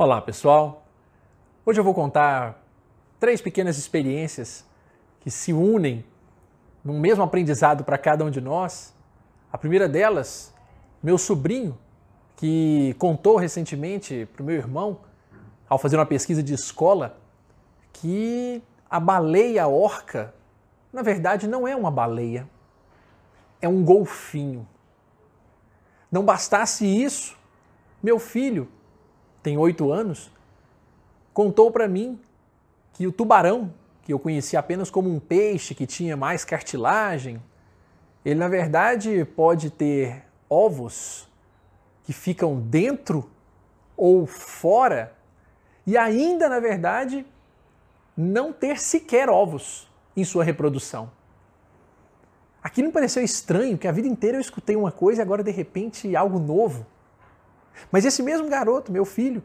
Olá, pessoal. Hoje eu vou contar três pequenas experiências que se unem num mesmo aprendizado para cada um de nós. A primeira delas, meu sobrinho, que contou recentemente para o meu irmão, ao fazer uma pesquisa de escola, que a baleia orca, na verdade, não é uma baleia, é um golfinho. Não bastasse isso, meu filho, tem oito anos, contou para mim que o tubarão, que eu conhecia apenas como um peixe que tinha mais cartilagem, ele na verdade pode ter ovos que ficam dentro ou fora e ainda na verdade não ter sequer ovos em sua reprodução. Aquilo me pareceu estranho, porque a vida inteira eu escutei uma coisa e agora de repente algo novo. Mas esse mesmo garoto, meu filho,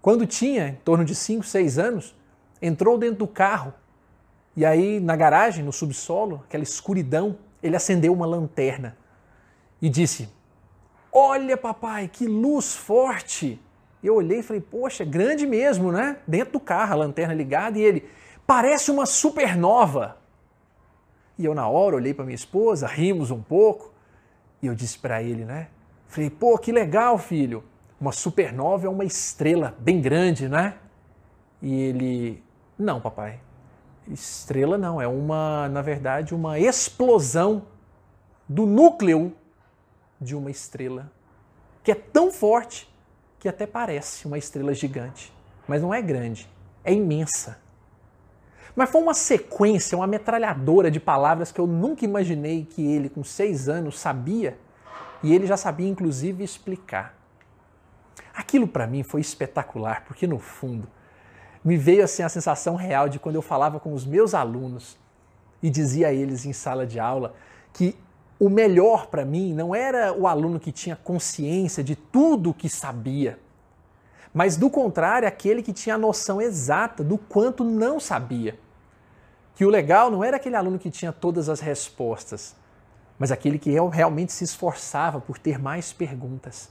quando tinha em torno de 5, 6 anos, entrou dentro do carro e aí na garagem, no subsolo, aquela escuridão, ele acendeu uma lanterna e disse: Olha, papai, que luz forte! Eu olhei e falei: Poxa, grande mesmo, né? Dentro do carro, a lanterna ligada, e ele: Parece uma supernova! E eu, na hora, olhei para minha esposa, rimos um pouco, e eu disse para ele, né? Falei, pô, que legal, filho. Uma supernova é uma estrela bem grande, né? E ele, não, papai. Estrela não, é uma, na verdade, uma explosão do núcleo de uma estrela que é tão forte que até parece uma estrela gigante, mas não é grande, é imensa. Mas foi uma sequência, uma metralhadora de palavras que eu nunca imaginei que ele, com seis anos, sabia e ele já sabia, inclusive, explicar. Aquilo para mim foi espetacular, porque no fundo me veio assim a sensação real de quando eu falava com os meus alunos e dizia a eles em sala de aula que o melhor para mim não era o aluno que tinha consciência de tudo o que sabia, mas do contrário, aquele que tinha a noção exata do quanto não sabia. Que o legal não era aquele aluno que tinha todas as respostas, mas aquele que realmente se esforçava por ter mais perguntas.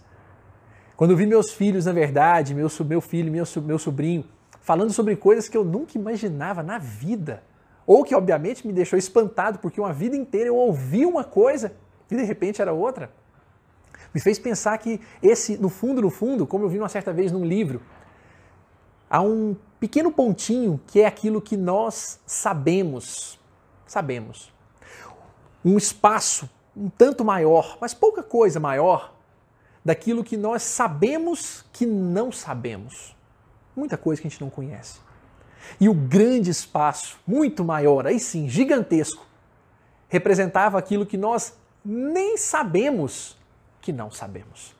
Quando eu vi meus filhos, na verdade, meu, meu filho, meu, meu sobrinho, falando sobre coisas que eu nunca imaginava na vida, ou que obviamente me deixou espantado, porque uma vida inteira eu ouvi uma coisa e de repente era outra, me fez pensar que esse, no fundo, no fundo, como eu vi uma certa vez num livro, há um pequeno pontinho que é aquilo que nós sabemos, sabemos, um espaço um tanto maior, mas pouca coisa maior, daquilo que nós sabemos que não sabemos. Muita coisa que a gente não conhece. E o grande espaço, muito maior, aí sim, gigantesco, representava aquilo que nós nem sabemos que não sabemos.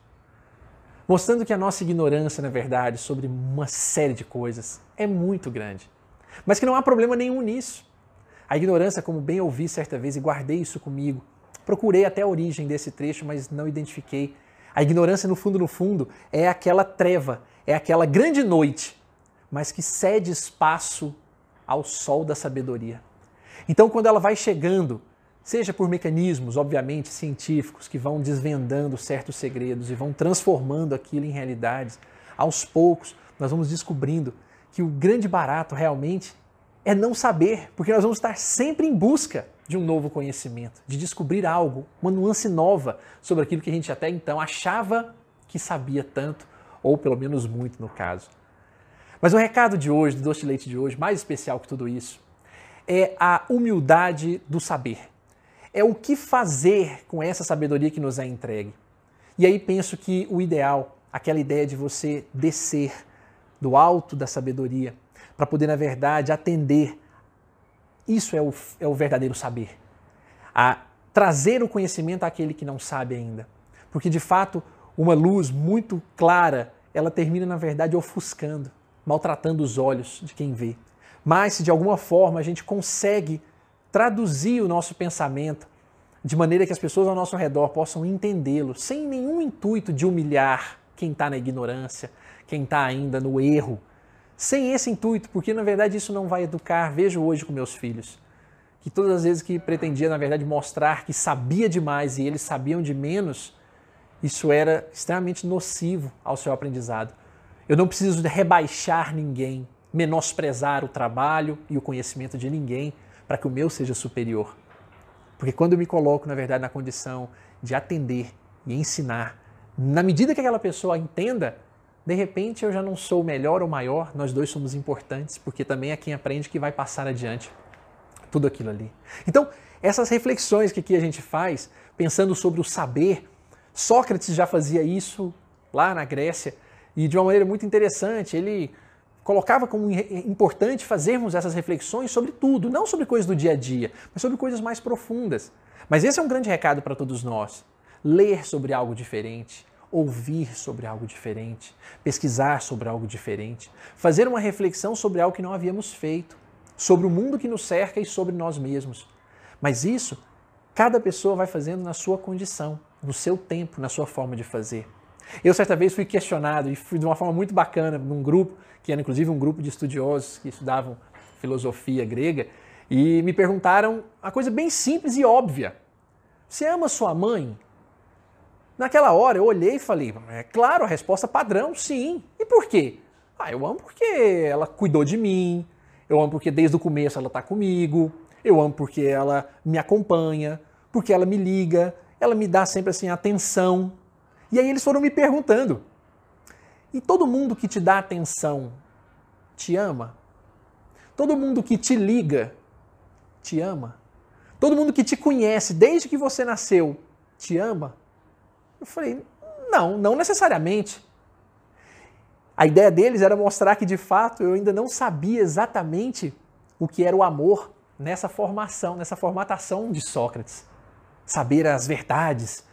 Mostrando que a nossa ignorância, na verdade, sobre uma série de coisas é muito grande. Mas que não há problema nenhum nisso. A ignorância, como bem ouvi certa vez e guardei isso comigo, procurei até a origem desse trecho, mas não identifiquei. A ignorância, no fundo, no fundo, é aquela treva, é aquela grande noite, mas que cede espaço ao sol da sabedoria. Então, quando ela vai chegando, seja por mecanismos, obviamente, científicos, que vão desvendando certos segredos e vão transformando aquilo em realidades, aos poucos nós vamos descobrindo que o grande barato realmente é não saber, porque nós vamos estar sempre em busca de um novo conhecimento, de descobrir algo, uma nuance nova sobre aquilo que a gente até então achava que sabia tanto, ou pelo menos muito no caso. Mas o recado de hoje, do doce de leite de hoje, mais especial que tudo isso, é a humildade do saber. É o que fazer com essa sabedoria que nos é entregue. E aí penso que o ideal, aquela ideia de você descer do alto da sabedoria, para poder, na verdade, atender. Isso é o, é o verdadeiro saber. A trazer o conhecimento àquele que não sabe ainda. Porque, de fato, uma luz muito clara, ela termina, na verdade, ofuscando, maltratando os olhos de quem vê. Mas, se de alguma forma a gente consegue traduzir o nosso pensamento de maneira que as pessoas ao nosso redor possam entendê-lo, sem nenhum intuito de humilhar quem está na ignorância, quem está ainda no erro, sem esse intuito, porque na verdade isso não vai educar. Vejo hoje com meus filhos que todas as vezes que pretendia, na verdade, mostrar que sabia demais e eles sabiam de menos, isso era extremamente nocivo ao seu aprendizado. Eu não preciso rebaixar ninguém, menosprezar o trabalho e o conhecimento de ninguém para que o meu seja superior. Porque quando eu me coloco, na verdade, na condição de atender e ensinar, na medida que aquela pessoa entenda, de repente eu já não sou melhor ou maior, nós dois somos importantes, porque também é quem aprende que vai passar adiante tudo aquilo ali. Então, essas reflexões que aqui a gente faz, pensando sobre o saber, Sócrates já fazia isso lá na Grécia e de uma maneira muito interessante. Ele colocava como importante fazermos essas reflexões sobre tudo, não sobre coisas do dia a dia, mas sobre coisas mais profundas. Mas esse é um grande recado para todos nós. Ler sobre algo diferente, ouvir sobre algo diferente, pesquisar sobre algo diferente, fazer uma reflexão sobre algo que não havíamos feito, sobre o mundo que nos cerca e sobre nós mesmos. Mas isso, cada pessoa vai fazendo na sua condição, no seu tempo, na sua forma de fazer. Eu certa vez fui questionado e fui de uma forma muito bacana num grupo, que era inclusive um grupo de estudiosos que estudavam filosofia grega, e me perguntaram a coisa bem simples e óbvia. Você ama sua mãe? Naquela hora eu olhei e falei, é claro, a resposta padrão, sim. E por quê? Ah, eu amo porque ela cuidou de mim, eu amo porque desde o começo ela está comigo, eu amo porque ela me acompanha, porque ela me liga, ela me dá sempre assim atenção. E aí eles foram me perguntando: e todo mundo que te dá atenção te ama? Todo mundo que te liga te ama? Todo mundo que te conhece desde que você nasceu te ama? Eu falei: não, não necessariamente. A ideia deles era mostrar que de fato eu ainda não sabia exatamente o que era o amor nessa formação, nessa formatação de Sócrates. Saber as verdades.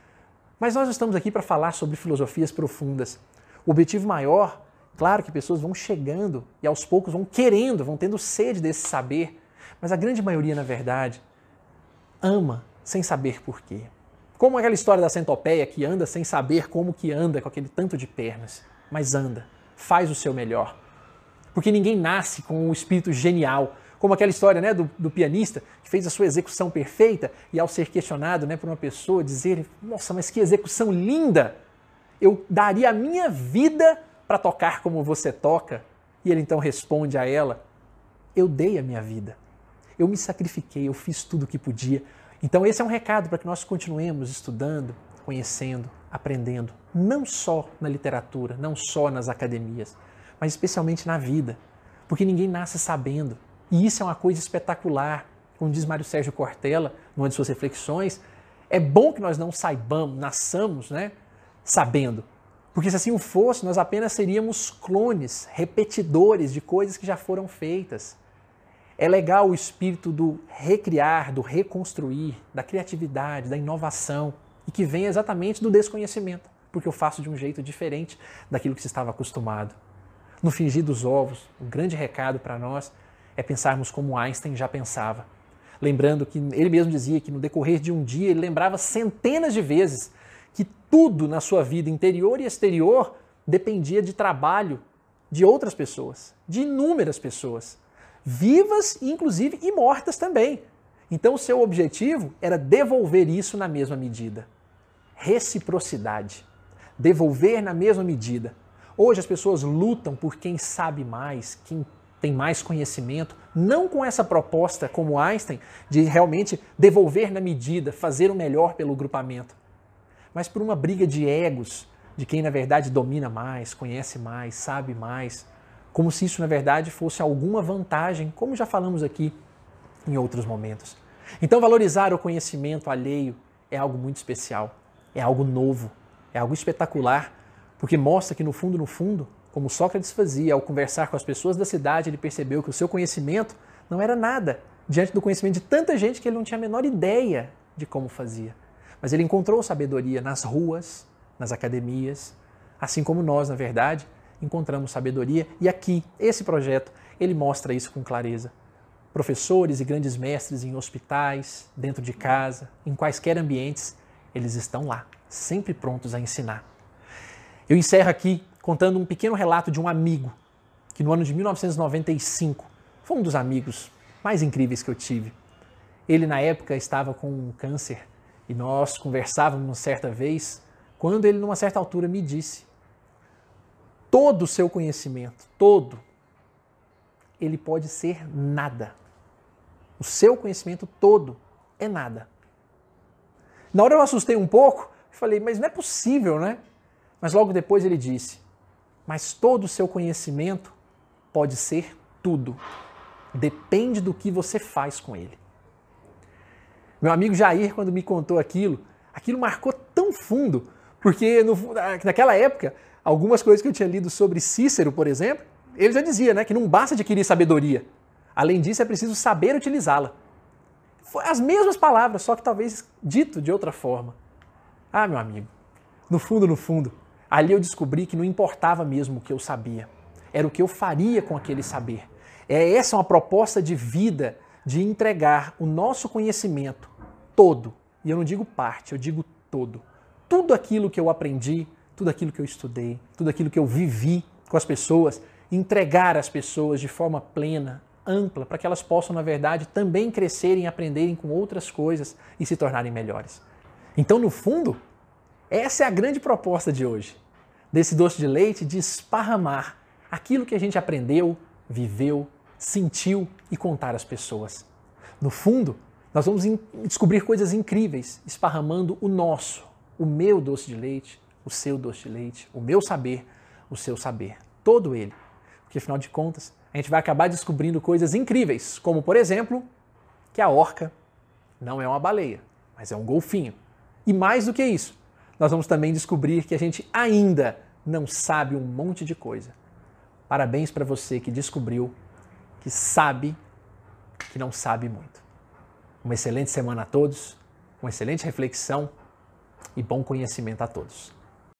Mas nós estamos aqui para falar sobre filosofias profundas. O objetivo maior, claro que pessoas vão chegando e aos poucos vão querendo, vão tendo sede desse saber, mas a grande maioria, na verdade, ama sem saber por quê. Como aquela história da centopeia que anda sem saber como que anda com aquele tanto de pernas, mas anda, faz o seu melhor. Porque ninguém nasce com um espírito genial, como aquela história né, do, do, pianista que fez a sua execução perfeita e ao ser questionado né, por uma pessoa dizer, nossa, mas que execução linda! Eu daria a minha vida para tocar como você toca. E ele então responde a ela, eu dei a minha vida. Eu me sacrifiquei, eu fiz tudo o que podia. Então esse é um recado para que nós continuemos estudando, conhecendo, aprendendo, não só na literatura, não só nas academias, mas especialmente na vida. Porque ninguém nasce sabendo. E isso é uma coisa espetacular. Como diz Mário Sérgio Cortella, numa de suas reflexões, é bom que nós não saibamos, nasçamos, né, sabendo. Porque se assim o fosse, nós apenas seríamos clones, repetidores de coisas que já foram feitas. É legal o espírito do recriar, do reconstruir, da criatividade, da inovação, e que vem exatamente do desconhecimento, porque eu faço de um jeito diferente daquilo que se estava acostumado. No fingir dos ovos, o grande recado para nós é pensarmos como Einstein já pensava. Lembrando que ele mesmo dizia que no decorrer de um dia ele lembrava centenas de vezes que tudo na sua vida interior e exterior dependia de trabalho de outras pessoas, de inúmeras pessoas, vivas inclusive e mortas também. Então o seu objetivo era devolver isso na mesma medida. Reciprocidade. Devolver na mesma medida. Hoje as pessoas lutam por quem sabe mais, quem tem mais conhecimento, não com essa proposta como Einstein de realmente devolver na medida, fazer o melhor pelo grupamento, mas por uma briga de egos, de quem na verdade domina mais, conhece mais, sabe mais, como se isso na verdade fosse alguma vantagem, como já falamos aqui em outros momentos. Então, valorizar o conhecimento alheio é algo muito especial, é algo novo, é algo espetacular, porque mostra que no fundo, no fundo, como Sócrates fazia ao conversar com as pessoas da cidade, ele percebeu que o seu conhecimento não era nada diante do conhecimento de tanta gente que ele não tinha a menor ideia de como fazia. Mas ele encontrou sabedoria nas ruas, nas academias, assim como nós, na verdade, encontramos sabedoria. E aqui, esse projeto, ele mostra isso com clareza. Professores e grandes mestres em hospitais, dentro de casa, em quaisquer ambientes, eles estão lá, sempre prontos a ensinar. Eu encerro aqui contando um pequeno relato de um amigo que no ano de 1995 foi um dos amigos mais incríveis que eu tive. Ele na época estava com um câncer e nós conversávamos certa vez, quando ele numa certa altura me disse: todo o seu conhecimento, todo, ele pode ser nada. O seu conhecimento todo é nada. Na hora eu assustei um pouco, falei, mas não é possível, né? Mas logo depois ele disse: Mas todo o seu conhecimento pode ser tudo. Depende do que você faz com ele. Meu amigo Jair, quando me contou aquilo, aquilo marcou tão fundo, porque no, naquela época, algumas coisas que eu tinha lido sobre Cícero, por exemplo, ele já dizia né, que não basta adquirir sabedoria. Além disso, é preciso saber utilizá-la. As mesmas palavras, só que talvez dito de outra forma. Ah, meu amigo, no fundo, no fundo, ali eu descobri que não importava mesmo o que eu sabia, era o que eu faria com aquele saber. É essa uma proposta de vida de entregar o nosso conhecimento todo, e eu não digo parte, eu digo todo. Tudo aquilo que eu aprendi, tudo aquilo que eu estudei, tudo aquilo que eu vivi com as pessoas, entregar às pessoas de forma plena, ampla, para que elas possam, na verdade, também crescerem, aprenderem com outras coisas e se tornarem melhores. Então, no fundo, essa é a grande proposta de hoje, desse doce de leite, de esparramar aquilo que a gente aprendeu, viveu, sentiu e contar às pessoas. No fundo, nós vamos descobrir coisas incríveis, esparramando o nosso, o meu doce de leite, o seu doce de leite, o meu saber, o seu saber, todo ele. Porque afinal de contas, a gente vai acabar descobrindo coisas incríveis, como por exemplo, que a orca não é uma baleia, mas é um golfinho. E mais do que isso, nós vamos também descobrir que a gente ainda não sabe um monte de coisa. Parabéns para você que descobriu que sabe que não sabe muito. Uma excelente semana a todos, uma excelente reflexão e bom conhecimento a todos.